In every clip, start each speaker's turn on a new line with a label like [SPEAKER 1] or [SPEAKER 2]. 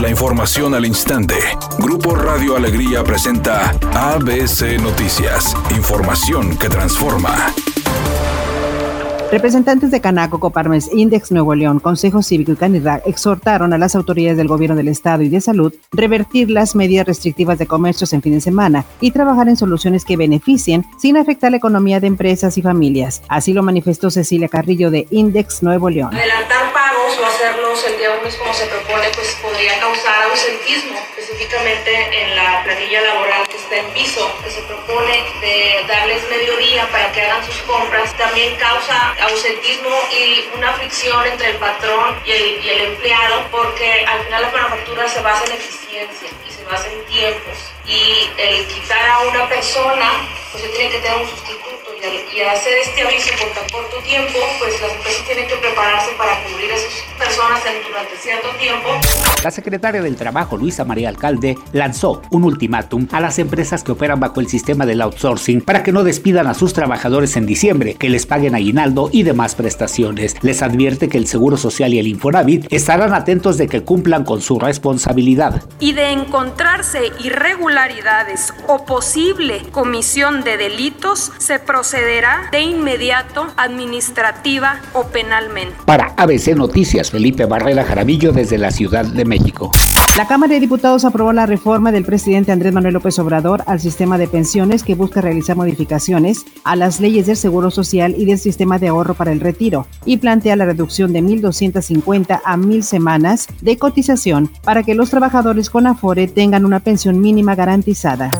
[SPEAKER 1] La información al instante. Grupo Radio Alegría presenta ABC Noticias. Información que transforma.
[SPEAKER 2] Representantes de Canaco, Coparmes, Index Nuevo León, Consejo Cívico y Canidad exhortaron a las autoridades del gobierno del Estado y de salud revertir las medidas restrictivas de comercios en fin de semana y trabajar en soluciones que beneficien sin afectar la economía de empresas y familias. Así lo manifestó Cecilia Carrillo de Index Nuevo León.
[SPEAKER 3] Adelantar pagos o hacerlos lunes como se propone, pues podría causar ausentismo, específicamente en la planilla laboral que está en piso, que se propone de darles medio día para que hagan sus compras. También causa ausentismo y una fricción entre el patrón y el, y el empleado, porque al final la manufactura se basa en eficiencia y se basa en tiempos. Y el quitar a una persona, pues se tiene que tener un sustituto y, hacer este aviso por tan corto tiempo, pues las empresas tienen que prepararse para cubrir personas durante cierto tiempo.
[SPEAKER 4] La secretaria del Trabajo, Luisa María Alcalde, lanzó un ultimátum a las empresas que operan bajo el sistema del outsourcing para que no despidan a sus trabajadores en diciembre, que les paguen aguinaldo y demás prestaciones. Les advierte que el Seguro Social y el Infonavit estarán atentos de que cumplan con su responsabilidad.
[SPEAKER 5] Y de encontrarse irregularidades o posible comisión de delitos, se procede procederá de inmediato administrativa o penalmente.
[SPEAKER 4] Para ABC Noticias, Felipe Barrera Jaramillo desde la Ciudad de México.
[SPEAKER 2] La Cámara de Diputados aprobó la reforma del presidente Andrés Manuel López Obrador al sistema de pensiones que busca realizar modificaciones a las leyes del Seguro Social y del sistema de ahorro para el retiro y plantea la reducción de 1.250 a 1.000 semanas de cotización para que los trabajadores con Afore tengan una pensión mínima garantizada.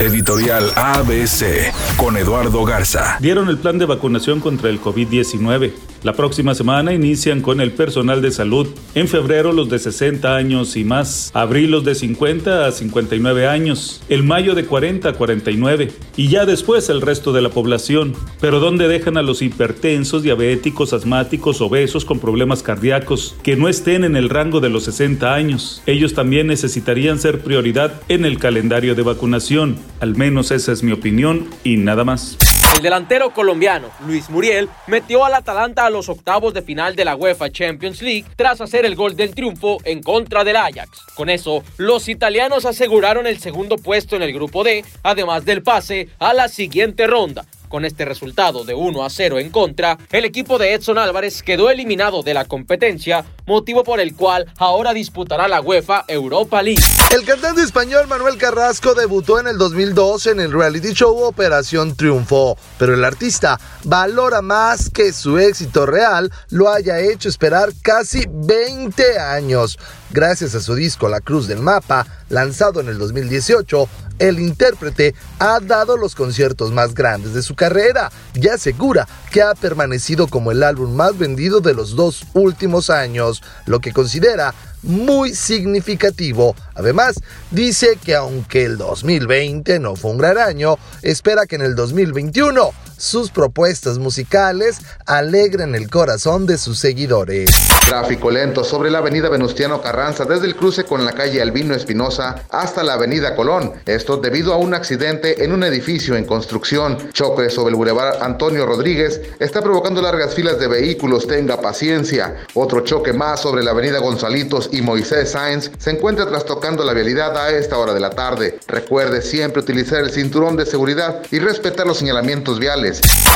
[SPEAKER 1] Editorial ABC con Eduardo Garza.
[SPEAKER 6] Dieron el plan de vacunación contra el COVID-19. La próxima semana inician con el personal de salud. En febrero los de 60 años y más. Abril los de 50 a 59 años. El mayo de 40 a 49. Y ya después el resto de la población. Pero ¿dónde dejan a los hipertensos, diabéticos, asmáticos, obesos con problemas cardíacos que no estén en el rango de los 60 años? Ellos también necesitarían ser prioridad en el calendario de vacunación. Al menos esa es mi opinión y nada más.
[SPEAKER 7] El delantero colombiano Luis Muriel metió al Atalanta a los octavos de final de la UEFA Champions League tras hacer el gol del triunfo en contra del Ajax. Con eso, los italianos aseguraron el segundo puesto en el grupo D, además del pase a la siguiente ronda. Con este resultado de 1 a 0 en contra, el equipo de Edson Álvarez quedó eliminado de la competencia, motivo por el cual ahora disputará la UEFA Europa League.
[SPEAKER 8] El cantante español Manuel Carrasco debutó en el 2002 en el reality show Operación Triunfo, pero el artista valora más que su éxito real lo haya hecho esperar casi 20 años. Gracias a su disco La Cruz del Mapa, lanzado en el 2018, el intérprete ha dado los conciertos más grandes de su carrera y asegura que ha permanecido como el álbum más vendido de los dos últimos años, lo que considera muy significativo. Además, dice que aunque el 2020 no fue un gran año, espera que en el 2021 sus propuestas musicales alegren el corazón de sus seguidores.
[SPEAKER 9] Tráfico lento sobre la avenida Venustiano Carranza desde el cruce con la calle Albino Espinosa hasta la avenida Colón. Esto debido a un accidente en un edificio en construcción. Choque sobre el bulevar Antonio Rodríguez está provocando largas filas de vehículos. Tenga paciencia. Otro choque más sobre la avenida Gonzalitos y Moisés Sáenz se encuentra trastocando la vialidad a esta hora de la tarde. Recuerde siempre utilizar el cinturón de seguridad y respetar los señalamientos viales.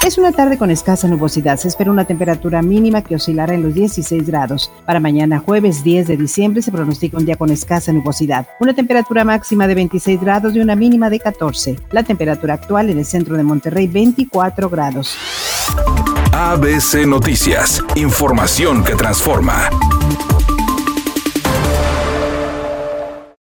[SPEAKER 2] Es una tarde con escasa nubosidad. Se espera una temperatura mínima que oscilará en los 16 grados. Para mañana jueves 10 de diciembre se pronostica un día con escasa nubosidad. Una temperatura máxima de 26 grados y una mínima de 14. La temperatura actual en el centro de Monterrey 24 grados.
[SPEAKER 1] ABC Noticias. Información que transforma.